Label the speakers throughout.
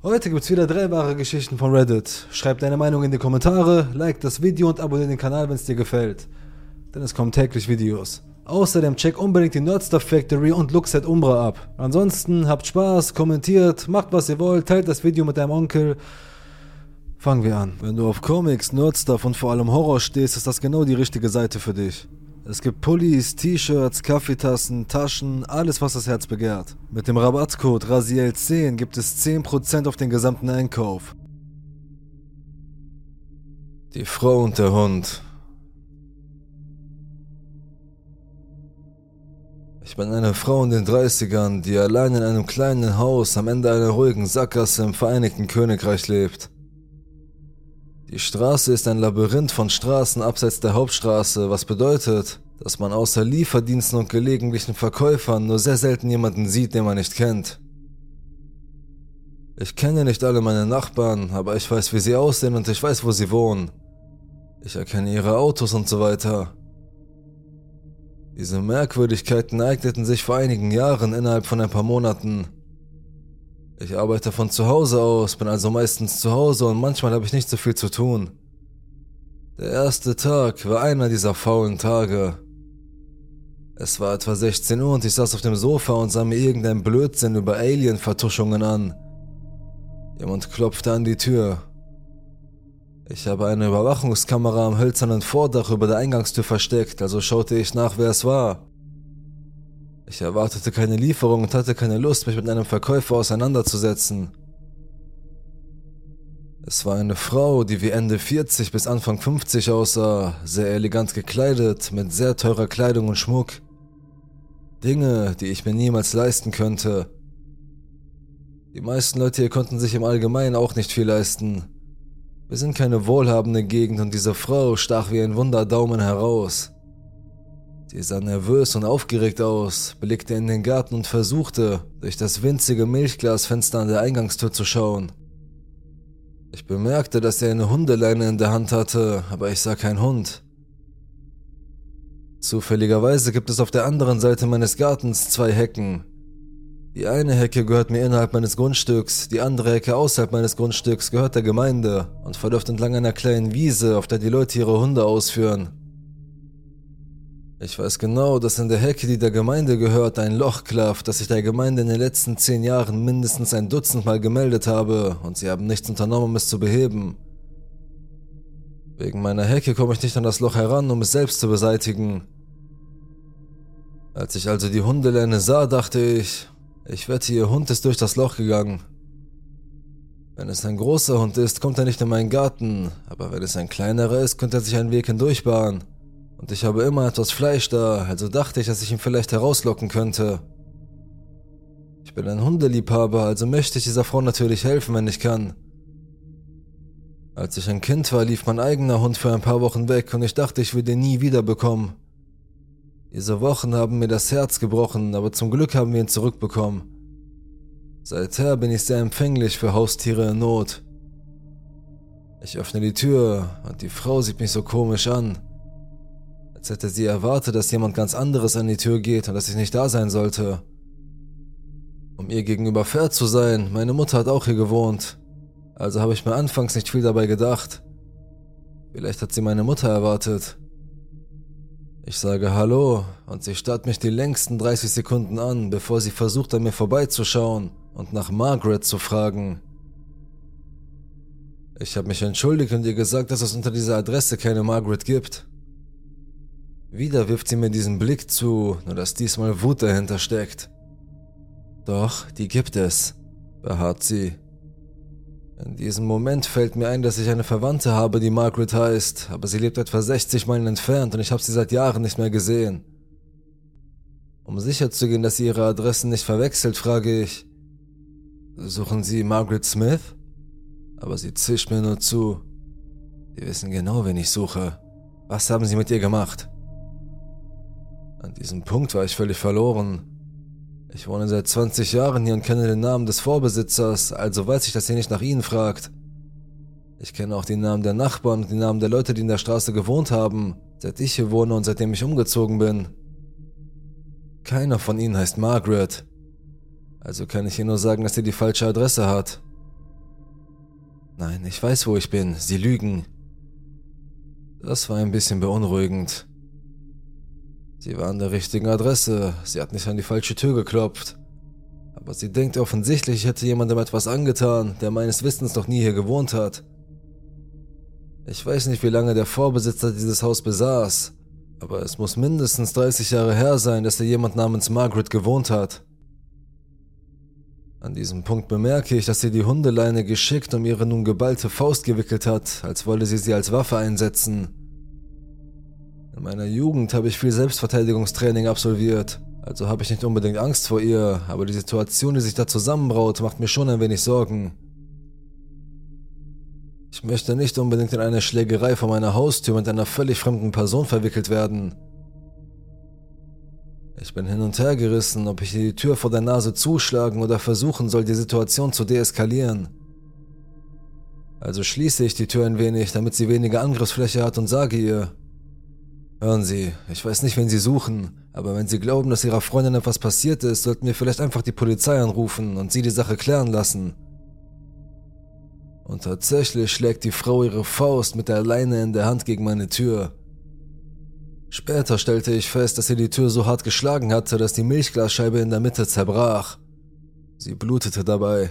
Speaker 1: Heute gibt's wieder drei wahre Geschichten von Reddit. Schreib deine Meinung in die Kommentare, like das Video und abonniere den Kanal, wenn es dir gefällt. Denn es kommen täglich Videos. Außerdem check unbedingt die Nerdstuff Factory und Luxet Umbra ab. Ansonsten habt Spaß, kommentiert, macht was ihr wollt, teilt das Video mit deinem Onkel. Fangen wir an. Wenn du auf Comics, Nerdstuff und vor allem Horror stehst, ist das genau die richtige Seite für dich. Es gibt Pullis, T-Shirts, Kaffeetassen, Taschen, alles was das Herz begehrt. Mit dem Rabattcode RASIEL10 gibt es 10% auf den gesamten Einkauf. Die Frau und der Hund. Ich bin eine Frau in den 30ern, die allein in einem kleinen Haus am Ende einer ruhigen Sackgasse im Vereinigten Königreich lebt. Die Straße ist ein Labyrinth von Straßen abseits der Hauptstraße, was bedeutet, dass man außer Lieferdiensten und gelegentlichen Verkäufern nur sehr selten jemanden sieht, den man nicht kennt. Ich kenne nicht alle meine Nachbarn, aber ich weiß, wie sie aussehen und ich weiß, wo sie wohnen. Ich erkenne ihre Autos und so weiter. Diese Merkwürdigkeiten eigneten sich vor einigen Jahren innerhalb von ein paar Monaten. Ich arbeite von zu Hause aus, bin also meistens zu Hause und manchmal habe ich nicht so viel zu tun. Der erste Tag war einer dieser faulen Tage. Es war etwa 16 Uhr und ich saß auf dem Sofa und sah mir irgendein Blödsinn über Alien-Vertuschungen an. Jemand klopfte an die Tür. Ich habe eine Überwachungskamera am hölzernen Vordach über der Eingangstür versteckt, also schaute ich nach, wer es war. Ich erwartete keine Lieferung und hatte keine Lust, mich mit einem Verkäufer auseinanderzusetzen. Es war eine Frau, die wie Ende 40 bis Anfang 50 aussah, sehr elegant gekleidet, mit sehr teurer Kleidung und Schmuck. Dinge, die ich mir niemals leisten könnte. Die meisten Leute hier konnten sich im Allgemeinen auch nicht viel leisten. Wir sind keine wohlhabende Gegend und diese Frau stach wie ein Wunderdaumen heraus. Sie sah nervös und aufgeregt aus, blickte in den Garten und versuchte, durch das winzige Milchglasfenster an der Eingangstür zu schauen. Ich bemerkte, dass sie eine Hundeleine in der Hand hatte, aber ich sah keinen Hund. Zufälligerweise gibt es auf der anderen Seite meines Gartens zwei Hecken. Die eine Hecke gehört mir innerhalb meines Grundstücks, die andere Hecke außerhalb meines Grundstücks gehört der Gemeinde und verläuft entlang einer kleinen Wiese, auf der die Leute ihre Hunde ausführen. Ich weiß genau, dass in der Hecke, die der Gemeinde gehört, ein Loch klafft, das ich der Gemeinde in den letzten zehn Jahren mindestens ein Dutzend Mal gemeldet habe, und sie haben nichts unternommen, um es zu beheben. Wegen meiner Hecke komme ich nicht an das Loch heran, um es selbst zu beseitigen. Als ich also die Hundeleine sah, dachte ich, ich wette, ihr Hund ist durch das Loch gegangen. Wenn es ein großer Hund ist, kommt er nicht in meinen Garten, aber wenn es ein kleinerer ist, könnte er sich einen Weg hindurchbahnen. Und ich habe immer etwas Fleisch da, also dachte ich, dass ich ihn vielleicht herauslocken könnte. Ich bin ein Hundeliebhaber, also möchte ich dieser Frau natürlich helfen, wenn ich kann. Als ich ein Kind war, lief mein eigener Hund für ein paar Wochen weg und ich dachte, ich würde ihn nie wiederbekommen. Diese Wochen haben mir das Herz gebrochen, aber zum Glück haben wir ihn zurückbekommen. Seither bin ich sehr empfänglich für Haustiere in Not. Ich öffne die Tür und die Frau sieht mich so komisch an als hätte sie erwartet, dass jemand ganz anderes an die Tür geht und dass ich nicht da sein sollte. Um ihr gegenüber fair zu sein, meine Mutter hat auch hier gewohnt. Also habe ich mir anfangs nicht viel dabei gedacht. Vielleicht hat sie meine Mutter erwartet. Ich sage Hallo und sie starrt mich die längsten 30 Sekunden an, bevor sie versucht an mir vorbeizuschauen und nach Margaret zu fragen. Ich habe mich entschuldigt und ihr gesagt, dass es unter dieser Adresse keine Margaret gibt. Wieder wirft sie mir diesen Blick zu, nur dass diesmal Wut dahinter steckt. Doch, die gibt es, beharrt sie. In diesem Moment fällt mir ein, dass ich eine Verwandte habe, die Margaret heißt, aber sie lebt etwa 60 Meilen entfernt und ich habe sie seit Jahren nicht mehr gesehen. Um sicherzugehen, dass sie ihre Adressen nicht verwechselt, frage ich, suchen Sie Margaret Smith? Aber sie zischt mir nur zu. Sie wissen genau, wen ich suche. Was haben Sie mit ihr gemacht? An diesem Punkt war ich völlig verloren. Ich wohne seit 20 Jahren hier und kenne den Namen des Vorbesitzers, also weiß ich, dass ihr nicht nach ihnen fragt. Ich kenne auch die Namen der Nachbarn und die Namen der Leute, die in der Straße gewohnt haben, seit ich hier wohne und seitdem ich umgezogen bin. Keiner von ihnen heißt Margaret. Also kann ich ihr nur sagen, dass sie die falsche Adresse hat. Nein, ich weiß, wo ich bin. Sie lügen. Das war ein bisschen beunruhigend. Sie war an der richtigen Adresse. Sie hat nicht an die falsche Tür geklopft. Aber sie denkt offensichtlich, ich hätte jemandem etwas angetan, der meines Wissens noch nie hier gewohnt hat. Ich weiß nicht, wie lange der Vorbesitzer dieses Haus besaß, aber es muss mindestens 30 Jahre her sein, dass hier jemand namens Margaret gewohnt hat. An diesem Punkt bemerke ich, dass sie die Hundeleine geschickt um ihre nun geballte Faust gewickelt hat, als wolle sie sie als Waffe einsetzen. In meiner Jugend habe ich viel Selbstverteidigungstraining absolviert, also habe ich nicht unbedingt Angst vor ihr, aber die Situation, die sich da zusammenbraut, macht mir schon ein wenig Sorgen. Ich möchte nicht unbedingt in eine Schlägerei vor meiner Haustür mit einer völlig fremden Person verwickelt werden. Ich bin hin und her gerissen, ob ich die Tür vor der Nase zuschlagen oder versuchen soll, die Situation zu deeskalieren. Also schließe ich die Tür ein wenig, damit sie weniger Angriffsfläche hat und sage ihr, Hören Sie, ich weiß nicht, wen Sie suchen, aber wenn Sie glauben, dass Ihrer Freundin etwas passiert ist, sollten wir vielleicht einfach die Polizei anrufen und Sie die Sache klären lassen. Und tatsächlich schlägt die Frau ihre Faust mit der Leine in der Hand gegen meine Tür. Später stellte ich fest, dass sie die Tür so hart geschlagen hatte, dass die Milchglasscheibe in der Mitte zerbrach. Sie blutete dabei.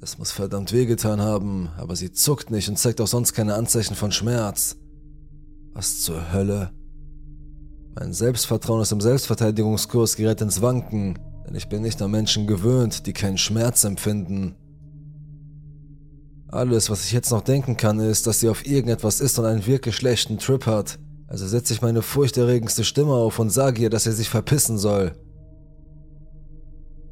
Speaker 1: Es muss verdammt wehgetan haben, aber sie zuckt nicht und zeigt auch sonst keine Anzeichen von Schmerz. Was zur Hölle? Mein Selbstvertrauen aus dem Selbstverteidigungskurs gerät ins Wanken, denn ich bin nicht an Menschen gewöhnt, die keinen Schmerz empfinden. Alles, was ich jetzt noch denken kann, ist, dass sie auf irgendetwas ist und einen wirklich schlechten Trip hat, also setze ich meine furchterregendste Stimme auf und sage ihr, dass er sich verpissen soll.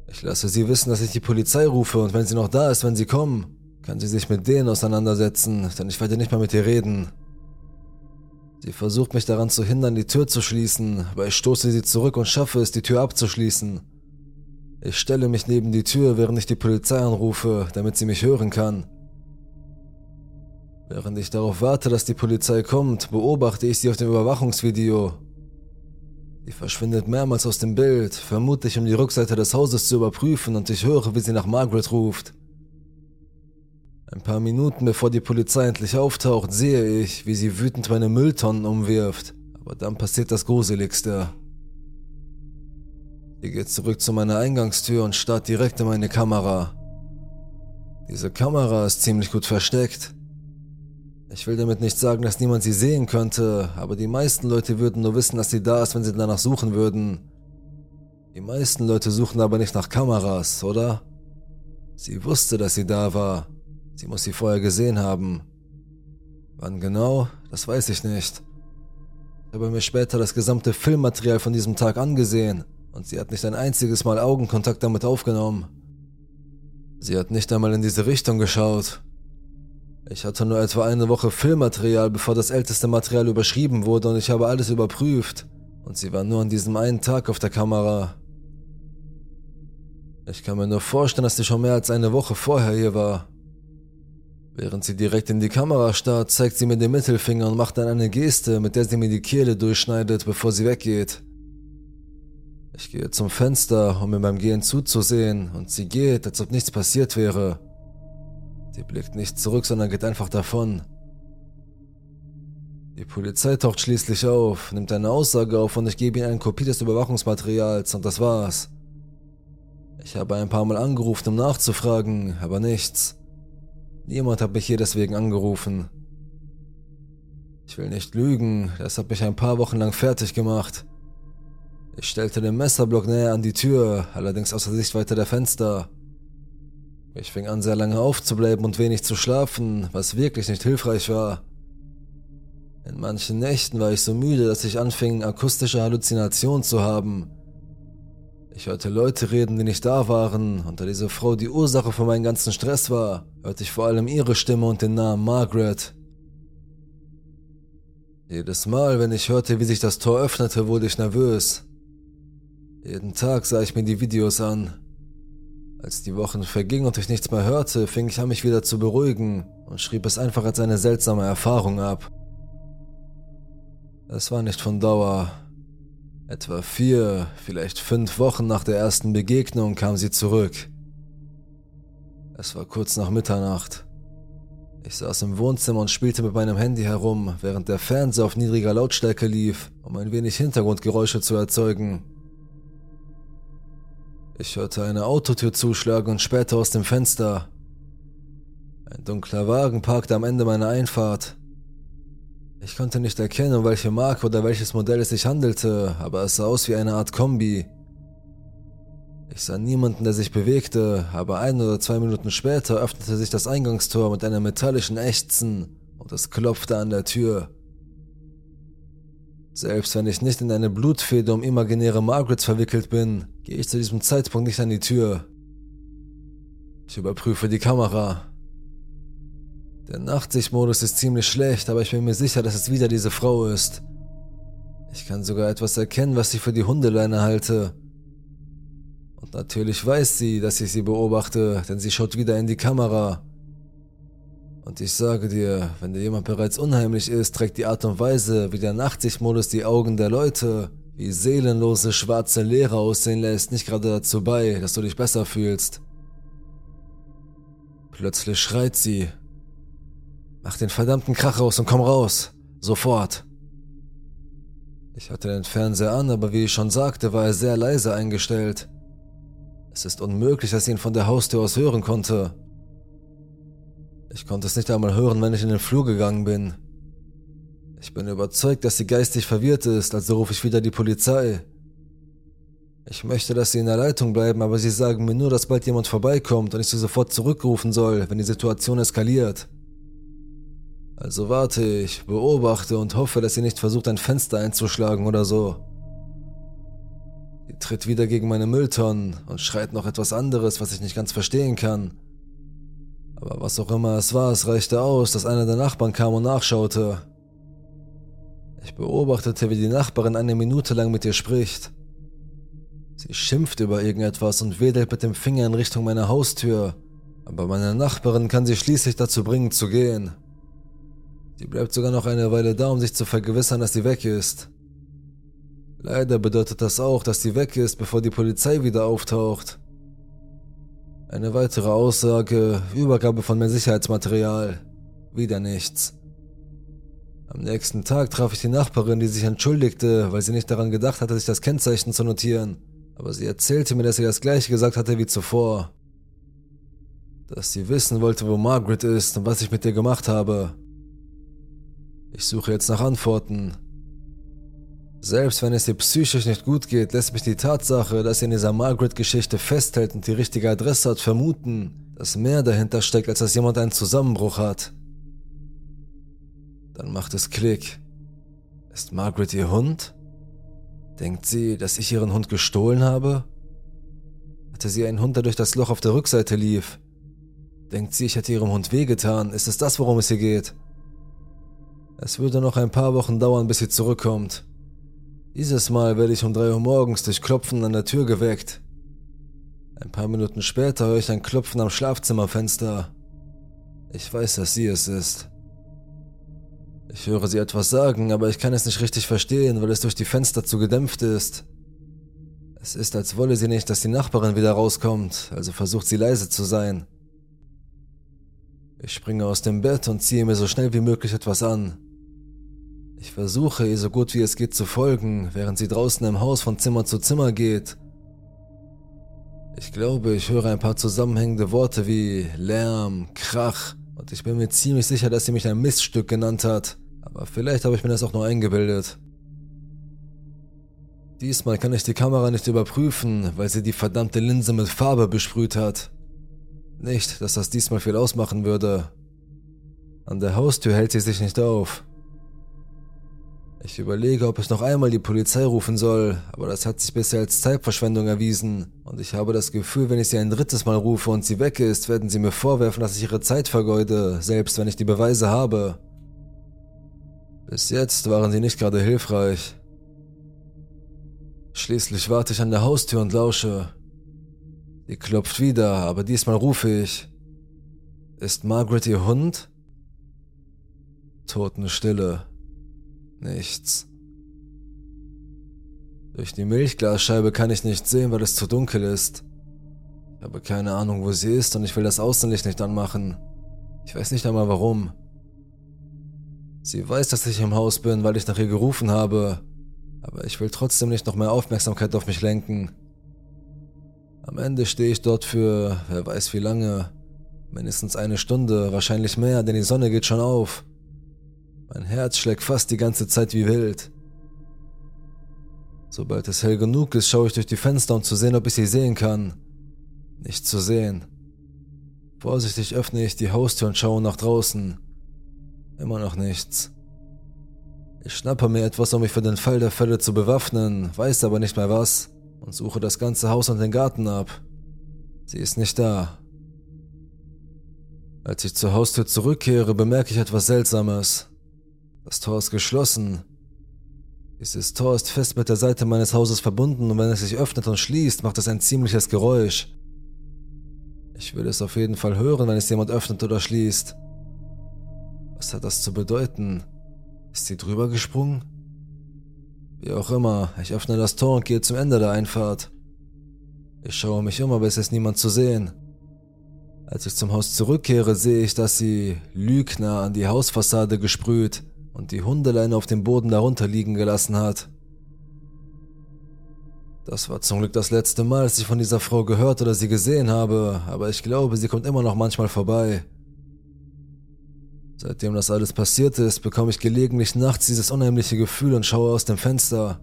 Speaker 1: Ich lasse sie wissen, dass ich die Polizei rufe und wenn sie noch da ist, wenn sie kommen, kann sie sich mit denen auseinandersetzen, denn ich werde nicht mehr mit ihr reden. Sie versucht mich daran zu hindern, die Tür zu schließen, aber ich stoße sie zurück und schaffe es, die Tür abzuschließen. Ich stelle mich neben die Tür, während ich die Polizei anrufe, damit sie mich hören kann. Während ich darauf warte, dass die Polizei kommt, beobachte ich sie auf dem Überwachungsvideo. Sie verschwindet mehrmals aus dem Bild, vermutlich um die Rückseite des Hauses zu überprüfen und ich höre, wie sie nach Margaret ruft. Ein paar Minuten bevor die Polizei endlich auftaucht, sehe ich, wie sie wütend meine Mülltonnen umwirft, aber dann passiert das Gruseligste. Sie geht zurück zu meiner Eingangstür und starrt direkt in meine Kamera. Diese Kamera ist ziemlich gut versteckt. Ich will damit nicht sagen, dass niemand sie sehen könnte, aber die meisten Leute würden nur wissen, dass sie da ist, wenn sie danach suchen würden. Die meisten Leute suchen aber nicht nach Kameras, oder? Sie wusste, dass sie da war. Sie muss sie vorher gesehen haben. Wann genau, das weiß ich nicht. Ich habe mir später das gesamte Filmmaterial von diesem Tag angesehen und sie hat nicht ein einziges Mal Augenkontakt damit aufgenommen. Sie hat nicht einmal in diese Richtung geschaut. Ich hatte nur etwa eine Woche Filmmaterial, bevor das älteste Material überschrieben wurde und ich habe alles überprüft. Und sie war nur an diesem einen Tag auf der Kamera. Ich kann mir nur vorstellen, dass sie schon mehr als eine Woche vorher hier war. Während sie direkt in die Kamera starrt, zeigt sie mir den Mittelfinger und macht dann eine Geste, mit der sie mir die Kehle durchschneidet, bevor sie weggeht. Ich gehe zum Fenster, um mir beim Gehen zuzusehen, und sie geht, als ob nichts passiert wäre. Sie blickt nicht zurück, sondern geht einfach davon. Die Polizei taucht schließlich auf, nimmt eine Aussage auf und ich gebe ihnen eine Kopie des Überwachungsmaterials und das war's. Ich habe ein paar Mal angerufen, um nachzufragen, aber nichts. Niemand hat mich hier deswegen angerufen. Ich will nicht lügen, das hat mich ein paar Wochen lang fertig gemacht. Ich stellte den Messerblock näher an die Tür, allerdings außer Sichtweite der Fenster. Ich fing an, sehr lange aufzubleiben und wenig zu schlafen, was wirklich nicht hilfreich war. In manchen Nächten war ich so müde, dass ich anfing, akustische Halluzinationen zu haben. Ich hörte Leute reden, die nicht da waren, und da diese Frau die Ursache für meinen ganzen Stress war, hörte ich vor allem ihre Stimme und den Namen Margaret. Jedes Mal, wenn ich hörte, wie sich das Tor öffnete, wurde ich nervös. Jeden Tag sah ich mir die Videos an, als die Wochen vergingen und ich nichts mehr hörte, fing ich an, mich wieder zu beruhigen und schrieb es einfach als eine seltsame Erfahrung ab. Es war nicht von Dauer. Etwa vier, vielleicht fünf Wochen nach der ersten Begegnung kam sie zurück. Es war kurz nach Mitternacht. Ich saß im Wohnzimmer und spielte mit meinem Handy herum, während der Fernseher auf niedriger Lautstärke lief, um ein wenig Hintergrundgeräusche zu erzeugen. Ich hörte eine Autotür zuschlagen und später aus dem Fenster. Ein dunkler Wagen parkte am Ende meiner Einfahrt. Ich konnte nicht erkennen, um welche Marke oder welches Modell es sich handelte, aber es sah aus wie eine Art Kombi. Ich sah niemanden, der sich bewegte, aber ein oder zwei Minuten später öffnete sich das Eingangstor mit einem metallischen Ächzen und es klopfte an der Tür. Selbst wenn ich nicht in eine Blutfede um imaginäre Margarets verwickelt bin, gehe ich zu diesem Zeitpunkt nicht an die Tür. Ich überprüfe die Kamera. Der Nachtsichtmodus ist ziemlich schlecht, aber ich bin mir sicher, dass es wieder diese Frau ist. Ich kann sogar etwas erkennen, was ich für die Hundeleine halte. Und natürlich weiß sie, dass ich sie beobachte, denn sie schaut wieder in die Kamera. Und ich sage dir, wenn dir jemand bereits unheimlich ist, trägt die Art und Weise, wie der Nachtsichtmodus die Augen der Leute, wie seelenlose schwarze Leere aussehen lässt, nicht gerade dazu bei, dass du dich besser fühlst. Plötzlich schreit sie. Mach den verdammten Krach raus und komm raus. Sofort. Ich hatte den Fernseher an, aber wie ich schon sagte, war er sehr leise eingestellt. Es ist unmöglich, dass ich ihn von der Haustür aus hören konnte. Ich konnte es nicht einmal hören, wenn ich in den Flur gegangen bin. Ich bin überzeugt, dass sie geistig verwirrt ist, also rufe ich wieder die Polizei. Ich möchte, dass sie in der Leitung bleiben, aber sie sagen mir nur, dass bald jemand vorbeikommt und ich sie sofort zurückrufen soll, wenn die Situation eskaliert. Also warte ich, beobachte und hoffe, dass sie nicht versucht, ein Fenster einzuschlagen oder so. Sie tritt wieder gegen meine Mülltonnen und schreit noch etwas anderes, was ich nicht ganz verstehen kann. Aber was auch immer es war, es reichte aus, dass einer der Nachbarn kam und nachschaute. Ich beobachtete, wie die Nachbarin eine Minute lang mit ihr spricht. Sie schimpft über irgendetwas und wedelt mit dem Finger in Richtung meiner Haustür, aber meine Nachbarin kann sie schließlich dazu bringen zu gehen. Sie bleibt sogar noch eine Weile da, um sich zu vergewissern, dass sie weg ist. Leider bedeutet das auch, dass sie weg ist, bevor die Polizei wieder auftaucht. Eine weitere Aussage, Übergabe von mehr Sicherheitsmaterial. Wieder nichts. Am nächsten Tag traf ich die Nachbarin, die sich entschuldigte, weil sie nicht daran gedacht hatte, sich das Kennzeichen zu notieren. Aber sie erzählte mir, dass sie das gleiche gesagt hatte wie zuvor. Dass sie wissen wollte, wo Margaret ist und was ich mit ihr gemacht habe. Ich suche jetzt nach Antworten. Selbst wenn es ihr psychisch nicht gut geht, lässt mich die Tatsache, dass sie in dieser Margaret-Geschichte festhält und die richtige Adresse hat, vermuten, dass mehr dahinter steckt, als dass jemand einen Zusammenbruch hat. Dann macht es Klick. Ist Margaret ihr Hund? Denkt sie, dass ich ihren Hund gestohlen habe? Hatte sie einen Hund, der durch das Loch auf der Rückseite lief? Denkt sie, ich hätte ihrem Hund wehgetan? Ist es das, worum es hier geht? Es würde noch ein paar Wochen dauern, bis sie zurückkommt. Dieses Mal werde ich um drei Uhr morgens durch Klopfen an der Tür geweckt. Ein paar Minuten später höre ich ein Klopfen am Schlafzimmerfenster. Ich weiß, dass sie es ist. Ich höre sie etwas sagen, aber ich kann es nicht richtig verstehen, weil es durch die Fenster zu gedämpft ist. Es ist, als wolle sie nicht, dass die Nachbarin wieder rauskommt, also versucht sie leise zu sein. Ich springe aus dem Bett und ziehe mir so schnell wie möglich etwas an. Ich versuche ihr so gut wie es geht zu folgen, während sie draußen im Haus von Zimmer zu Zimmer geht. Ich glaube, ich höre ein paar zusammenhängende Worte wie Lärm, Krach und ich bin mir ziemlich sicher, dass sie mich ein Miststück genannt hat, aber vielleicht habe ich mir das auch nur eingebildet. Diesmal kann ich die Kamera nicht überprüfen, weil sie die verdammte Linse mit Farbe besprüht hat. Nicht, dass das diesmal viel ausmachen würde. An der Haustür hält sie sich nicht auf. Ich überlege, ob ich noch einmal die Polizei rufen soll, aber das hat sich bisher als Zeitverschwendung erwiesen. Und ich habe das Gefühl, wenn ich sie ein drittes Mal rufe und sie weg ist, werden sie mir vorwerfen, dass ich ihre Zeit vergeude, selbst wenn ich die Beweise habe. Bis jetzt waren sie nicht gerade hilfreich. Schließlich warte ich an der Haustür und lausche. Sie klopft wieder, aber diesmal rufe ich. Ist Margaret ihr Hund? Totenstille. Nichts. Durch die Milchglasscheibe kann ich nicht sehen, weil es zu dunkel ist. Ich habe keine Ahnung, wo sie ist und ich will das Außenlicht nicht anmachen. Ich weiß nicht einmal warum. Sie weiß, dass ich im Haus bin, weil ich nach ihr gerufen habe, aber ich will trotzdem nicht noch mehr Aufmerksamkeit auf mich lenken. Am Ende stehe ich dort für wer weiß wie lange, mindestens eine Stunde, wahrscheinlich mehr, denn die Sonne geht schon auf. Mein Herz schlägt fast die ganze Zeit wie wild. Sobald es hell genug ist, schaue ich durch die Fenster, um zu sehen, ob ich sie sehen kann. Nicht zu sehen. Vorsichtig öffne ich die Haustür und schaue nach draußen. Immer noch nichts. Ich schnappe mir etwas, um mich für den Fall der Fälle zu bewaffnen, weiß aber nicht mehr was und suche das ganze Haus und den Garten ab. Sie ist nicht da. Als ich zur Haustür zurückkehre, bemerke ich etwas Seltsames. Das Tor ist geschlossen. Dieses Tor ist fest mit der Seite meines Hauses verbunden und wenn es sich öffnet und schließt, macht es ein ziemliches Geräusch. Ich will es auf jeden Fall hören, wenn es jemand öffnet oder schließt. Was hat das zu bedeuten? Ist sie drüber gesprungen? Wie auch immer, ich öffne das Tor und gehe zum Ende der Einfahrt. Ich schaue mich um, aber es ist niemand zu sehen. Als ich zum Haus zurückkehre, sehe ich, dass sie Lügner an die Hausfassade gesprüht und die Hundeleine auf dem Boden darunter liegen gelassen hat. Das war zum Glück das letzte Mal, dass ich von dieser Frau gehört oder sie gesehen habe, aber ich glaube, sie kommt immer noch manchmal vorbei. Seitdem das alles passiert ist, bekomme ich gelegentlich nachts dieses unheimliche Gefühl und schaue aus dem Fenster.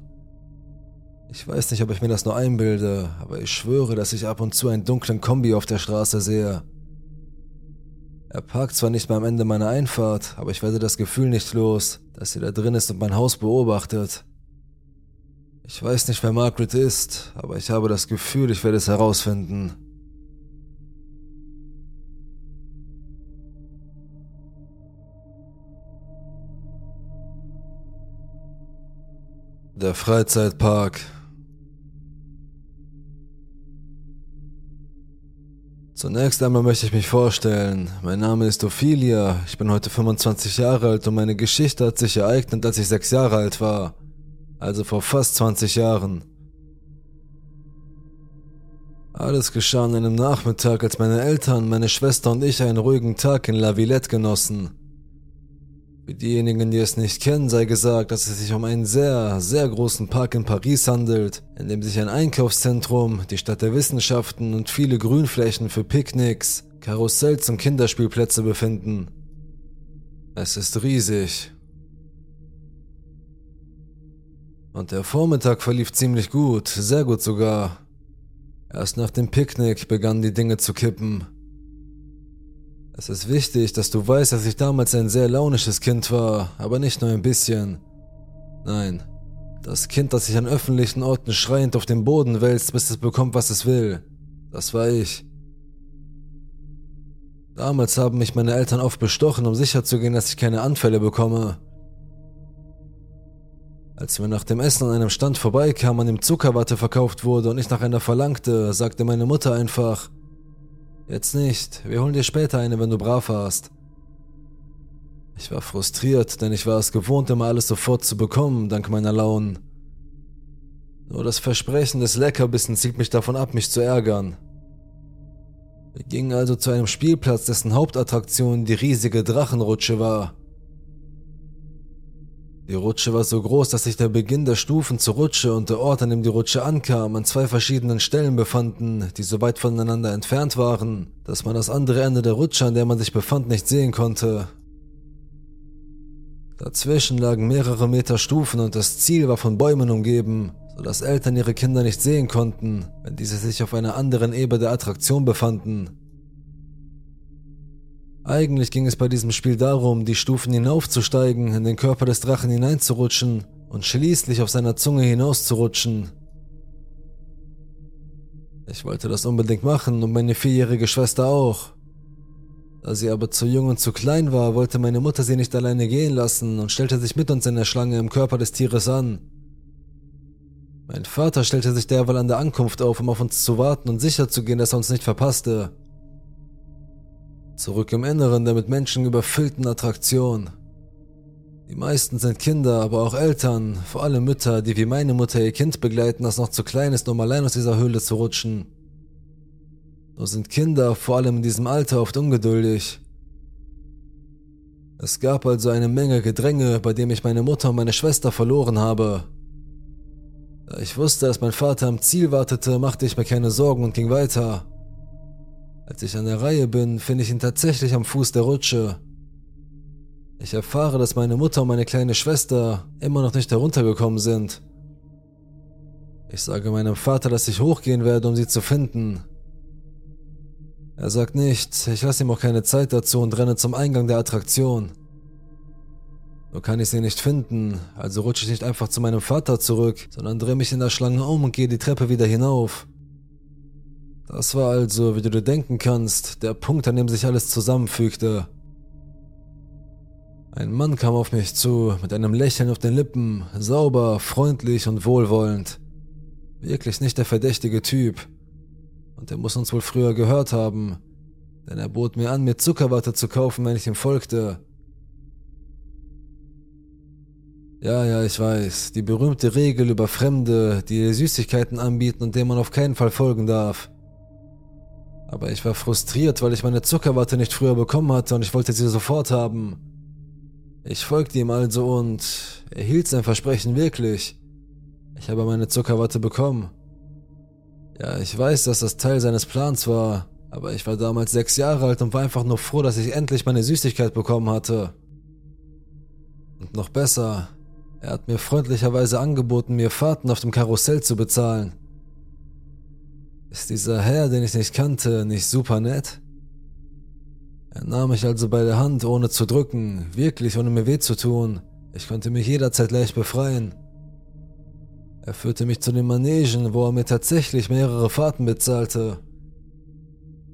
Speaker 1: Ich weiß nicht, ob ich mir das nur einbilde, aber ich schwöre, dass ich ab und zu einen dunklen Kombi auf der Straße sehe. Er parkt zwar nicht mehr am Ende meiner Einfahrt, aber ich werde das Gefühl nicht los, dass sie da drin ist und mein Haus beobachtet. Ich weiß nicht, wer Margaret ist, aber ich habe das Gefühl, ich werde es herausfinden. Der Freizeitpark. Zunächst einmal möchte ich mich vorstellen. Mein Name ist Ophelia, ich bin heute 25 Jahre alt und meine Geschichte hat sich ereignet, als ich sechs Jahre alt war also vor fast 20 Jahren. Alles geschah an einem Nachmittag, als meine Eltern, meine Schwester und ich einen ruhigen Tag in La Villette genossen. Für diejenigen, die es nicht kennen, sei gesagt, dass es sich um einen sehr, sehr großen Park in Paris handelt, in dem sich ein Einkaufszentrum, die Stadt der Wissenschaften und viele Grünflächen für Picknicks, Karussells und Kinderspielplätze befinden. Es ist riesig Und der Vormittag verlief ziemlich gut, sehr gut sogar. Erst nach dem Picknick begannen die Dinge zu kippen. Es ist wichtig, dass du weißt, dass ich damals ein sehr launisches Kind war, aber nicht nur ein bisschen. Nein, das Kind, das sich an öffentlichen Orten schreiend auf den Boden wälzt, bis es bekommt, was es will. Das war ich. Damals haben mich meine Eltern oft bestochen, um sicherzugehen, dass ich keine Anfälle bekomme. Als wir nach dem Essen an einem Stand vorbeikamen, an dem Zuckerwatte verkauft wurde und ich nach einer verlangte, sagte meine Mutter einfach, Jetzt nicht, wir holen dir später eine, wenn du brav warst. Ich war frustriert, denn ich war es gewohnt, immer alles sofort zu bekommen, dank meiner Launen. Nur das Versprechen des Leckerbissens hielt mich davon ab, mich zu ärgern. Wir gingen also zu einem Spielplatz, dessen Hauptattraktion die riesige Drachenrutsche war. Die Rutsche war so groß, dass sich der Beginn der Stufen zur Rutsche und der Ort, an dem die Rutsche ankam, an zwei verschiedenen Stellen befanden, die so weit voneinander entfernt waren, dass man das andere Ende der Rutsche, an der man sich befand, nicht sehen konnte. Dazwischen lagen mehrere Meter Stufen und das Ziel war von Bäumen umgeben, sodass Eltern ihre Kinder nicht sehen konnten, wenn diese sich auf einer anderen Ebene der Attraktion befanden. Eigentlich ging es bei diesem Spiel darum, die Stufen hinaufzusteigen, in den Körper des Drachen hineinzurutschen und schließlich auf seiner Zunge hinauszurutschen. Ich wollte das unbedingt machen und meine vierjährige Schwester auch. Da sie aber zu jung und zu klein war, wollte meine Mutter sie nicht alleine gehen lassen und stellte sich mit uns in der Schlange im Körper des Tieres an. Mein Vater stellte sich derweil an der Ankunft auf, um auf uns zu warten und sicherzugehen, dass er uns nicht verpasste. Zurück im Inneren der mit Menschen überfüllten Attraktion. Die meisten sind Kinder, aber auch Eltern, vor allem Mütter, die wie meine Mutter ihr Kind begleiten, das noch zu klein ist, um allein aus dieser Höhle zu rutschen. Nur sind Kinder, vor allem in diesem Alter, oft ungeduldig. Es gab also eine Menge Gedränge, bei dem ich meine Mutter und meine Schwester verloren habe. Da ich wusste, dass mein Vater am Ziel wartete, machte ich mir keine Sorgen und ging weiter. Als ich an der Reihe bin, finde ich ihn tatsächlich am Fuß der Rutsche. Ich erfahre, dass meine Mutter und meine kleine Schwester immer noch nicht heruntergekommen sind. Ich sage meinem Vater, dass ich hochgehen werde, um sie zu finden. Er sagt nichts, ich lasse ihm auch keine Zeit dazu und renne zum Eingang der Attraktion. Nur kann ich sie nicht finden, also rutsche ich nicht einfach zu meinem Vater zurück, sondern drehe mich in der Schlange um und gehe die Treppe wieder hinauf. Das war also, wie du dir denken kannst, der Punkt, an dem sich alles zusammenfügte. Ein Mann kam auf mich zu, mit einem Lächeln auf den Lippen, sauber, freundlich und wohlwollend. Wirklich nicht der verdächtige Typ. Und er muss uns wohl früher gehört haben, denn er bot mir an, mir Zuckerwatte zu kaufen, wenn ich ihm folgte. Ja, ja, ich weiß, die berühmte Regel über Fremde, die Süßigkeiten anbieten und denen man auf keinen Fall folgen darf. Aber ich war frustriert, weil ich meine Zuckerwatte nicht früher bekommen hatte und ich wollte sie sofort haben. Ich folgte ihm also und er hielt sein Versprechen wirklich. Ich habe meine Zuckerwatte bekommen. Ja, ich weiß, dass das Teil seines Plans war, aber ich war damals sechs Jahre alt und war einfach nur froh, dass ich endlich meine Süßigkeit bekommen hatte. Und noch besser, er hat mir freundlicherweise angeboten, mir Fahrten auf dem Karussell zu bezahlen. Ist dieser Herr, den ich nicht kannte, nicht super nett? Er nahm mich also bei der Hand, ohne zu drücken, wirklich ohne mir weh zu tun. Ich konnte mich jederzeit leicht befreien. Er führte mich zu den Manegen, wo er mir tatsächlich mehrere Fahrten bezahlte.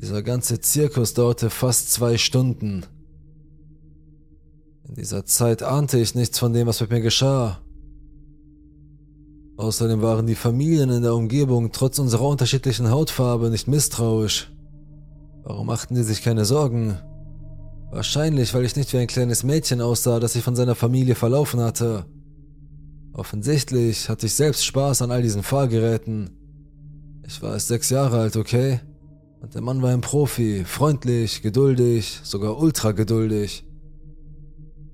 Speaker 1: Dieser ganze Zirkus dauerte fast zwei Stunden. In dieser Zeit ahnte ich nichts von dem, was mit mir geschah. Außerdem waren die Familien in der Umgebung trotz unserer unterschiedlichen Hautfarbe nicht misstrauisch. Warum machten sie sich keine Sorgen? Wahrscheinlich, weil ich nicht wie ein kleines Mädchen aussah, das sich von seiner Familie verlaufen hatte. Offensichtlich hatte ich selbst Spaß an all diesen Fahrgeräten. Ich war erst sechs Jahre alt, okay? Und der Mann war ein Profi, freundlich, geduldig, sogar ultra geduldig.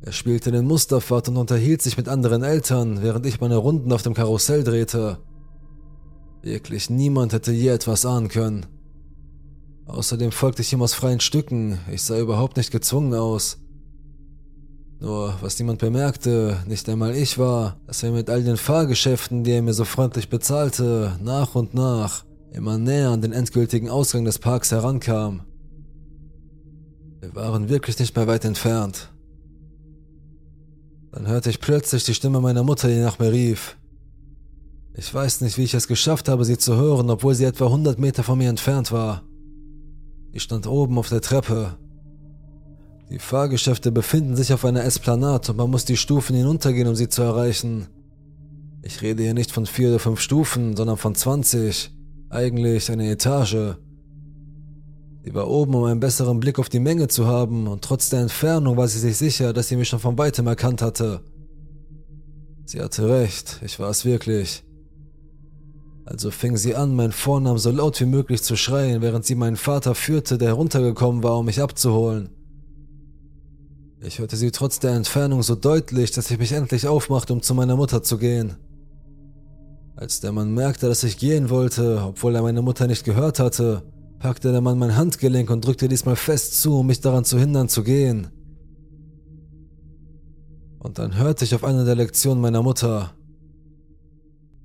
Speaker 1: Er spielte den Musterfahrt und unterhielt sich mit anderen Eltern, während ich meine Runden auf dem Karussell drehte. Wirklich niemand hätte je etwas ahnen können. Außerdem folgte ich ihm aus freien Stücken, ich sah überhaupt nicht gezwungen aus. Nur, was niemand bemerkte, nicht einmal ich war, dass er mit all den Fahrgeschäften, die er mir so freundlich bezahlte, nach und nach immer näher an den endgültigen Ausgang des Parks herankam. Wir waren wirklich nicht mehr weit entfernt. Dann hörte ich plötzlich die Stimme meiner Mutter, die nach mir rief. Ich weiß nicht, wie ich es geschafft habe, sie zu hören, obwohl sie etwa 100 Meter von mir entfernt war. Sie stand oben auf der Treppe, die Fahrgeschäfte befinden sich auf einer Esplanade und man muss die Stufen hinuntergehen, um sie zu erreichen. Ich rede hier nicht von vier oder fünf Stufen, sondern von 20. Eigentlich eine Etage. Sie war oben, um einen besseren Blick auf die Menge zu haben, und trotz der Entfernung war sie sich sicher, dass sie mich schon von weitem erkannt hatte. Sie hatte recht, ich war es wirklich. Also fing sie an, meinen Vornamen so laut wie möglich zu schreien, während sie meinen Vater führte, der heruntergekommen war, um mich abzuholen. Ich hörte sie trotz der Entfernung so deutlich, dass ich mich endlich aufmachte, um zu meiner Mutter zu gehen. Als der Mann merkte, dass ich gehen wollte, obwohl er meine Mutter nicht gehört hatte, packte der Mann mein Handgelenk und drückte diesmal fest zu, um mich daran zu hindern zu gehen. Und dann hörte ich auf einer der Lektionen meiner Mutter.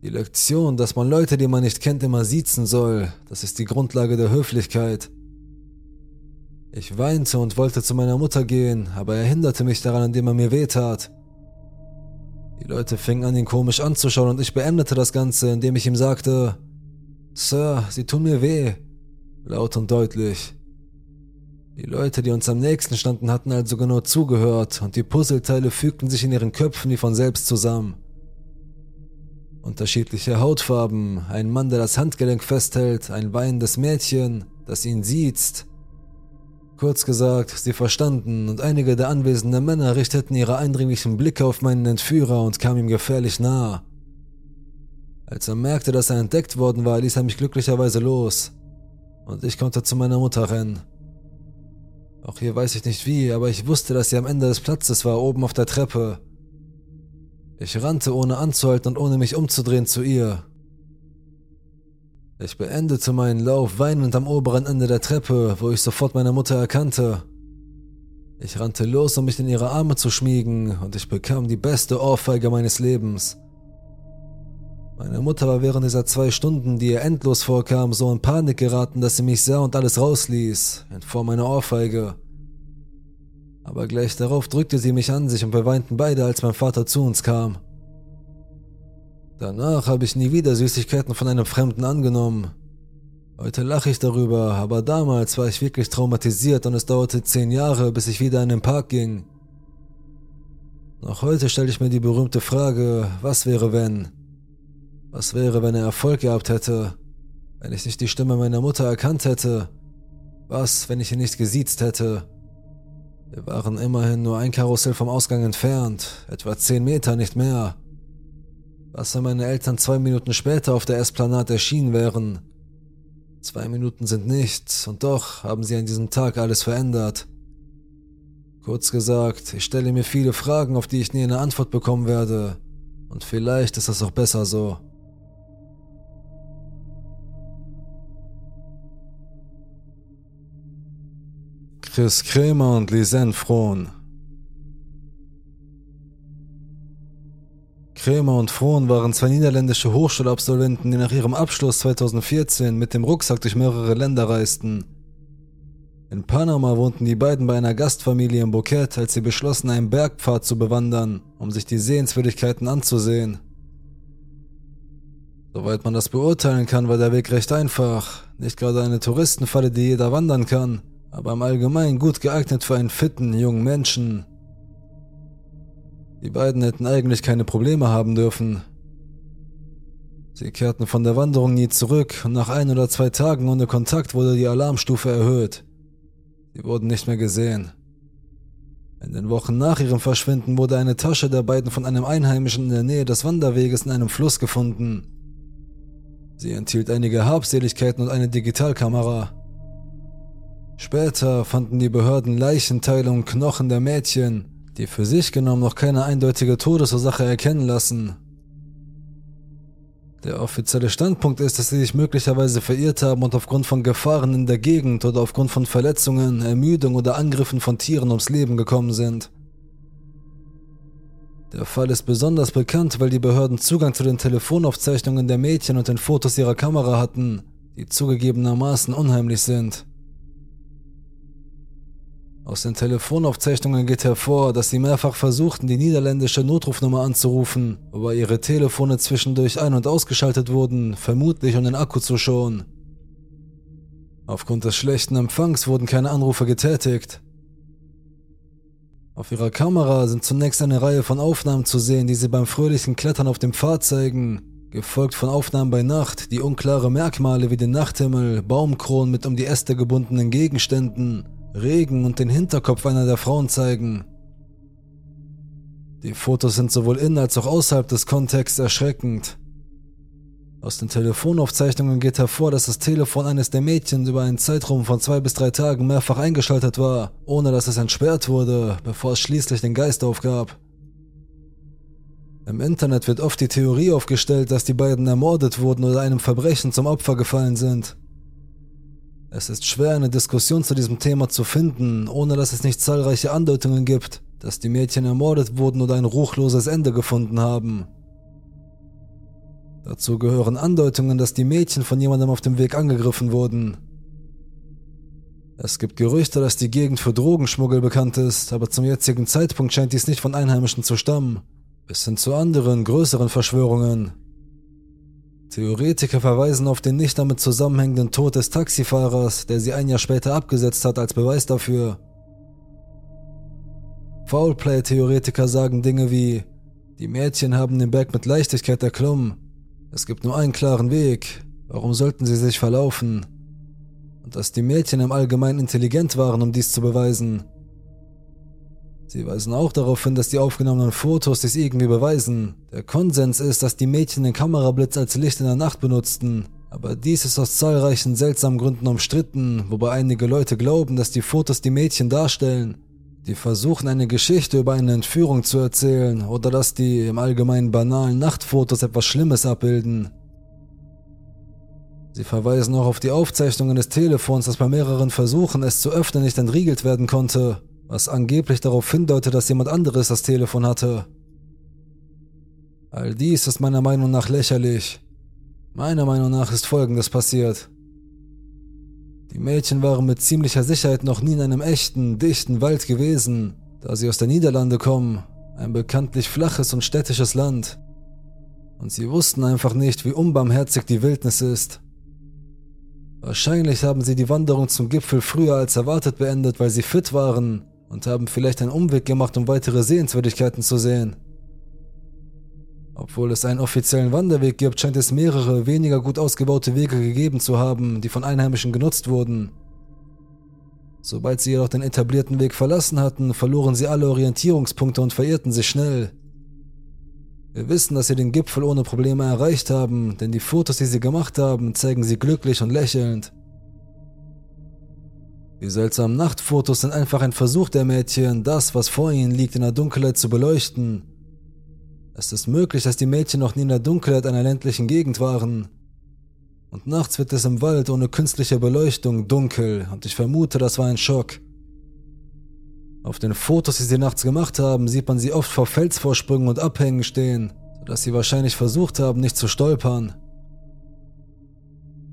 Speaker 1: Die Lektion, dass man Leute, die man nicht kennt, immer siezen soll, das ist die Grundlage der Höflichkeit. Ich weinte und wollte zu meiner Mutter gehen, aber er hinderte mich daran, indem er mir wehtat. Die Leute fingen an, ihn komisch anzuschauen und ich beendete das Ganze, indem ich ihm sagte, Sir, Sie tun mir weh. Laut und deutlich. Die Leute, die uns am nächsten standen, hatten also genau zugehört und die Puzzleteile fügten sich in ihren Köpfen wie von selbst zusammen. Unterschiedliche Hautfarben, ein Mann, der das Handgelenk festhält, ein weinendes Mädchen, das ihn sieht, Kurz gesagt, sie verstanden und einige der anwesenden Männer richteten ihre eindringlichen Blicke auf meinen Entführer und kamen ihm gefährlich nahe. Als er merkte, dass er entdeckt worden war, ließ er mich glücklicherweise los und ich konnte zu meiner Mutter rennen. Auch hier weiß ich nicht wie, aber ich wusste, dass sie am Ende des Platzes war, oben auf der Treppe. Ich rannte ohne anzuhalten und ohne mich umzudrehen zu ihr. Ich beendete meinen Lauf weinend am oberen Ende der Treppe, wo ich sofort meine Mutter erkannte. Ich rannte los, um mich in ihre Arme zu schmiegen, und ich bekam die beste Ohrfeige meines Lebens. Meine Mutter war während dieser zwei Stunden, die ihr endlos vorkam, so in Panik geraten, dass sie mich sah und alles rausließ, in Form einer Ohrfeige. Aber gleich darauf drückte sie mich an sich und wir weinten beide, als mein Vater zu uns kam. Danach habe ich nie wieder Süßigkeiten von einem Fremden angenommen. Heute lache ich darüber, aber damals war ich wirklich traumatisiert und es dauerte zehn Jahre, bis ich wieder in den Park ging. Noch heute stelle ich mir die berühmte Frage, was wäre wenn? Was wäre, wenn er Erfolg gehabt hätte? Wenn ich nicht die Stimme meiner Mutter erkannt hätte? Was, wenn ich ihn nicht gesiezt hätte? Wir waren immerhin nur ein Karussell vom Ausgang entfernt, etwa zehn Meter, nicht mehr. Was, wenn meine Eltern zwei Minuten später auf der Esplanade erschienen wären? Zwei Minuten sind nichts, und doch haben sie an diesem Tag alles verändert. Kurz gesagt, ich stelle mir viele Fragen, auf die ich nie eine Antwort bekommen werde. Und vielleicht ist das auch besser so. Chris Krämer und Lisanne Frohn Krämer und Frohn waren zwei niederländische Hochschulabsolventen, die nach ihrem Abschluss 2014 mit dem Rucksack durch mehrere Länder reisten. In Panama wohnten die beiden bei einer Gastfamilie in Bouquet, als sie beschlossen, einen Bergpfad zu bewandern, um sich die Sehenswürdigkeiten anzusehen. Soweit man das beurteilen kann, war der Weg recht einfach. Nicht gerade eine Touristenfalle, die jeder wandern kann, aber im Allgemeinen gut geeignet für einen fitten, jungen Menschen. Die beiden hätten eigentlich keine Probleme haben dürfen. Sie kehrten von der Wanderung nie zurück und nach ein oder zwei Tagen ohne Kontakt wurde die Alarmstufe erhöht. Sie wurden nicht mehr gesehen. In den Wochen nach ihrem Verschwinden wurde eine Tasche der beiden von einem Einheimischen in der Nähe des Wanderweges in einem Fluss gefunden. Sie enthielt einige Habseligkeiten und eine Digitalkamera. Später fanden die Behörden Leichenteile und Knochen der Mädchen, die für sich genommen noch keine eindeutige Todesursache erkennen lassen. Der offizielle Standpunkt ist, dass sie sich möglicherweise verirrt haben und aufgrund von Gefahren in der Gegend oder aufgrund von Verletzungen, Ermüdung oder Angriffen von Tieren ums Leben gekommen sind. Der Fall ist besonders bekannt, weil die Behörden Zugang zu den Telefonaufzeichnungen der Mädchen und den Fotos ihrer Kamera hatten, die zugegebenermaßen unheimlich sind. Aus den Telefonaufzeichnungen geht hervor, dass sie mehrfach versuchten, die niederländische Notrufnummer anzurufen, wobei ihre Telefone zwischendurch ein- und ausgeschaltet wurden, vermutlich um den Akku zu schonen. Aufgrund des schlechten Empfangs wurden keine Anrufe getätigt. Auf ihrer Kamera sind zunächst eine Reihe von Aufnahmen zu sehen, die sie beim fröhlichen Klettern auf dem Pfad zeigen, gefolgt von Aufnahmen bei Nacht, die unklare Merkmale wie den Nachthimmel, Baumkronen mit um die Äste gebundenen Gegenständen Regen und den Hinterkopf einer der Frauen zeigen. Die Fotos sind sowohl in als auch außerhalb des Kontexts erschreckend. Aus den Telefonaufzeichnungen geht hervor, dass das Telefon eines der Mädchen über einen Zeitraum von zwei bis drei Tagen mehrfach eingeschaltet war, ohne dass es entsperrt wurde, bevor es schließlich den Geist aufgab. Im Internet wird oft die Theorie aufgestellt, dass die beiden ermordet wurden oder einem Verbrechen zum Opfer gefallen sind. Es ist schwer, eine Diskussion zu diesem Thema zu finden, ohne dass es nicht zahlreiche Andeutungen gibt, dass die Mädchen ermordet wurden oder ein ruchloses Ende gefunden haben. Dazu gehören Andeutungen, dass die Mädchen von jemandem auf dem Weg angegriffen wurden. Es gibt Gerüchte, dass die Gegend für Drogenschmuggel bekannt ist, aber zum jetzigen Zeitpunkt scheint dies nicht von Einheimischen zu stammen. Bis hin zu anderen, größeren Verschwörungen, Theoretiker verweisen auf den nicht damit zusammenhängenden Tod des Taxifahrers, der sie ein Jahr später abgesetzt hat, als Beweis dafür. Foulplay-Theoretiker sagen Dinge wie, die Mädchen haben den Berg mit Leichtigkeit erklommen. Es gibt nur einen klaren Weg. Warum sollten sie sich verlaufen? Und dass die Mädchen im Allgemeinen intelligent waren, um dies zu beweisen. Sie weisen auch darauf hin, dass die aufgenommenen Fotos dies irgendwie beweisen. Der Konsens ist, dass die Mädchen den Kamerablitz als Licht in der Nacht benutzten, Aber dies ist aus zahlreichen seltsamen Gründen umstritten, wobei einige Leute glauben, dass die Fotos die Mädchen darstellen, die versuchen eine Geschichte über eine Entführung zu erzählen oder dass die im allgemeinen banalen Nachtfotos etwas Schlimmes abbilden. Sie verweisen auch auf die Aufzeichnungen des Telefons, das bei mehreren Versuchen, es zu öffnen, nicht entriegelt werden konnte, was angeblich darauf hindeutet, dass jemand anderes das Telefon hatte. All dies ist meiner Meinung nach lächerlich. Meiner Meinung nach ist Folgendes passiert. Die Mädchen waren mit ziemlicher Sicherheit noch nie in einem echten, dichten Wald gewesen, da sie aus der Niederlande kommen, ein bekanntlich flaches und städtisches Land. Und sie wussten einfach nicht, wie unbarmherzig die Wildnis ist. Wahrscheinlich haben sie die Wanderung zum Gipfel früher als erwartet beendet, weil sie fit waren und haben vielleicht einen Umweg gemacht, um weitere Sehenswürdigkeiten zu sehen. Obwohl es einen offiziellen Wanderweg gibt, scheint es mehrere weniger gut ausgebaute Wege gegeben zu haben, die von Einheimischen genutzt wurden. Sobald sie jedoch den etablierten Weg verlassen hatten, verloren sie alle Orientierungspunkte und verirrten sich schnell. Wir wissen, dass sie den Gipfel ohne Probleme erreicht haben, denn die Fotos, die sie gemacht haben, zeigen sie glücklich und lächelnd. Die seltsamen Nachtfotos sind einfach ein Versuch der Mädchen, das, was vor ihnen liegt, in der Dunkelheit zu beleuchten es ist möglich, dass die Mädchen noch nie in der Dunkelheit einer ländlichen Gegend waren. Und nachts wird es im Wald ohne künstliche Beleuchtung dunkel und ich vermute, das war ein Schock. Auf den Fotos, die sie nachts gemacht haben, sieht man sie oft vor Felsvorsprüngen und Abhängen stehen, sodass sie wahrscheinlich versucht haben, nicht zu stolpern.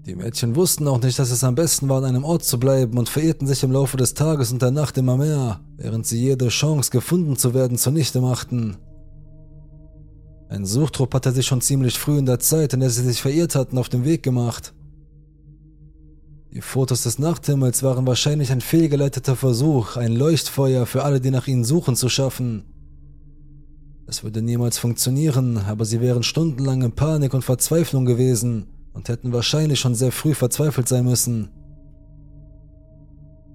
Speaker 1: Die Mädchen wussten auch nicht, dass es am besten war, an einem Ort zu bleiben und verirrten sich im Laufe des Tages und der Nacht immer mehr, während sie jede Chance, gefunden zu werden, zunichte machten. Ein Suchtrupp hatte sich schon ziemlich früh in der Zeit, in der sie sich verirrt hatten, auf den Weg gemacht. Die Fotos des Nachthimmels waren wahrscheinlich ein fehlgeleiteter Versuch, ein Leuchtfeuer für alle, die nach ihnen suchen, zu schaffen. Es würde niemals funktionieren, aber sie wären stundenlang in Panik und Verzweiflung gewesen und hätten wahrscheinlich schon sehr früh verzweifelt sein müssen.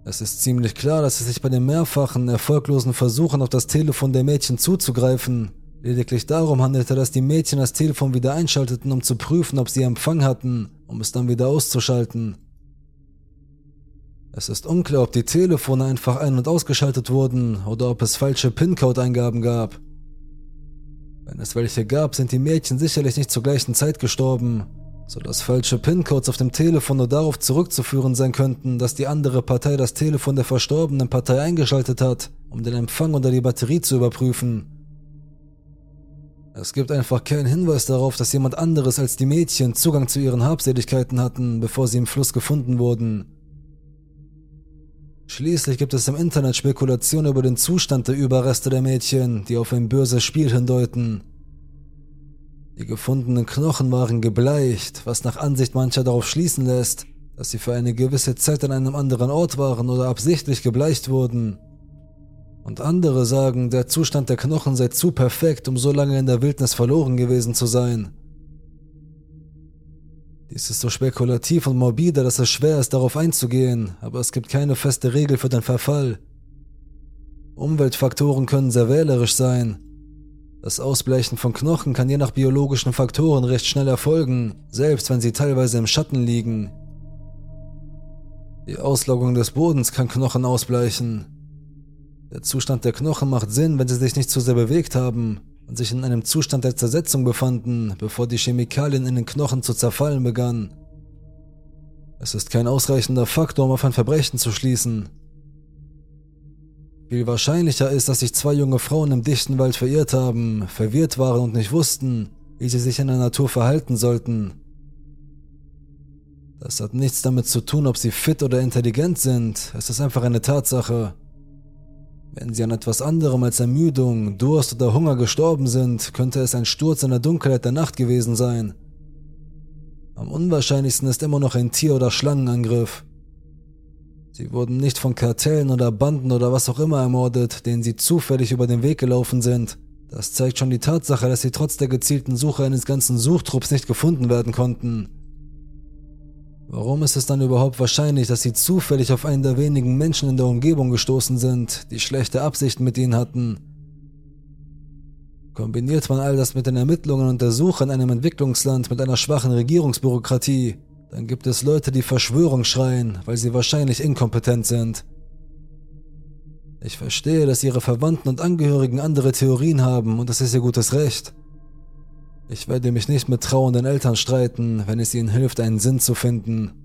Speaker 1: Es ist ziemlich klar, dass es sich bei den mehrfachen, erfolglosen Versuchen auf das Telefon der Mädchen zuzugreifen Lediglich darum handelte, dass die Mädchen das Telefon wieder einschalteten, um zu prüfen, ob sie Empfang hatten, um es dann wieder auszuschalten. Es ist unklar, ob die Telefone einfach ein- und ausgeschaltet wurden oder ob es falsche PIN-Code-Eingaben gab. Wenn es welche gab, sind die Mädchen sicherlich nicht zur gleichen Zeit gestorben, sodass falsche PIN-Codes auf dem Telefon nur darauf zurückzuführen sein könnten, dass die andere Partei das Telefon der verstorbenen Partei eingeschaltet hat, um den Empfang oder die Batterie zu überprüfen. Es gibt einfach keinen Hinweis darauf, dass jemand anderes als die Mädchen Zugang zu ihren Habseligkeiten hatten, bevor sie im Fluss gefunden wurden. Schließlich gibt es im Internet Spekulationen über den Zustand der Überreste der Mädchen, die auf ein böses Spiel hindeuten. Die gefundenen Knochen waren gebleicht, was nach Ansicht mancher darauf schließen lässt, dass sie für eine gewisse Zeit an einem anderen Ort waren oder absichtlich gebleicht wurden. Und andere sagen, der Zustand der Knochen sei zu perfekt, um so lange in der Wildnis verloren gewesen zu sein. Dies ist so spekulativ und morbide, dass es schwer ist, darauf einzugehen, aber es gibt keine feste Regel für den Verfall. Umweltfaktoren können sehr wählerisch sein. Das Ausbleichen von Knochen kann je nach biologischen Faktoren recht schnell erfolgen, selbst wenn sie teilweise im Schatten liegen. Die Auslaugung des Bodens kann Knochen ausbleichen, der Zustand der Knochen macht Sinn, wenn sie sich nicht zu sehr bewegt haben und sich in einem Zustand der Zersetzung befanden, bevor die Chemikalien in den Knochen zu zerfallen begannen. Es ist kein ausreichender Faktor, um auf ein Verbrechen zu schließen. Viel wahrscheinlicher ist, dass sich zwei junge Frauen im dichten Wald verirrt haben, verwirrt waren und nicht wussten, wie sie sich in der Natur verhalten sollten. Das hat nichts damit zu tun, ob sie fit oder intelligent sind, es ist einfach eine Tatsache. Wenn sie an etwas anderem als Ermüdung, Durst oder Hunger gestorben sind, könnte es ein Sturz in der Dunkelheit der Nacht gewesen sein. Am unwahrscheinlichsten ist immer noch ein Tier- oder Schlangenangriff. Sie wurden nicht von Kartellen oder Banden oder was auch immer ermordet, denen sie zufällig über den Weg gelaufen sind. Das zeigt schon die Tatsache, dass sie trotz der gezielten Suche eines ganzen Suchtrupps nicht gefunden werden konnten. Warum ist es dann überhaupt wahrscheinlich, dass sie zufällig auf einen der wenigen Menschen in der Umgebung gestoßen sind, die schlechte Absichten mit ihnen hatten? Kombiniert man all das mit den Ermittlungen und der Suche in einem Entwicklungsland mit einer schwachen Regierungsbürokratie, Dann gibt es Leute, die Verschwörung schreien, weil sie wahrscheinlich inkompetent sind. Ich verstehe, dass ihre Verwandten und Angehörigen andere Theorien haben und das ist ihr gutes Recht. Ich werde mich nicht mit trauernden Eltern streiten, wenn es ihnen hilft, einen Sinn zu finden.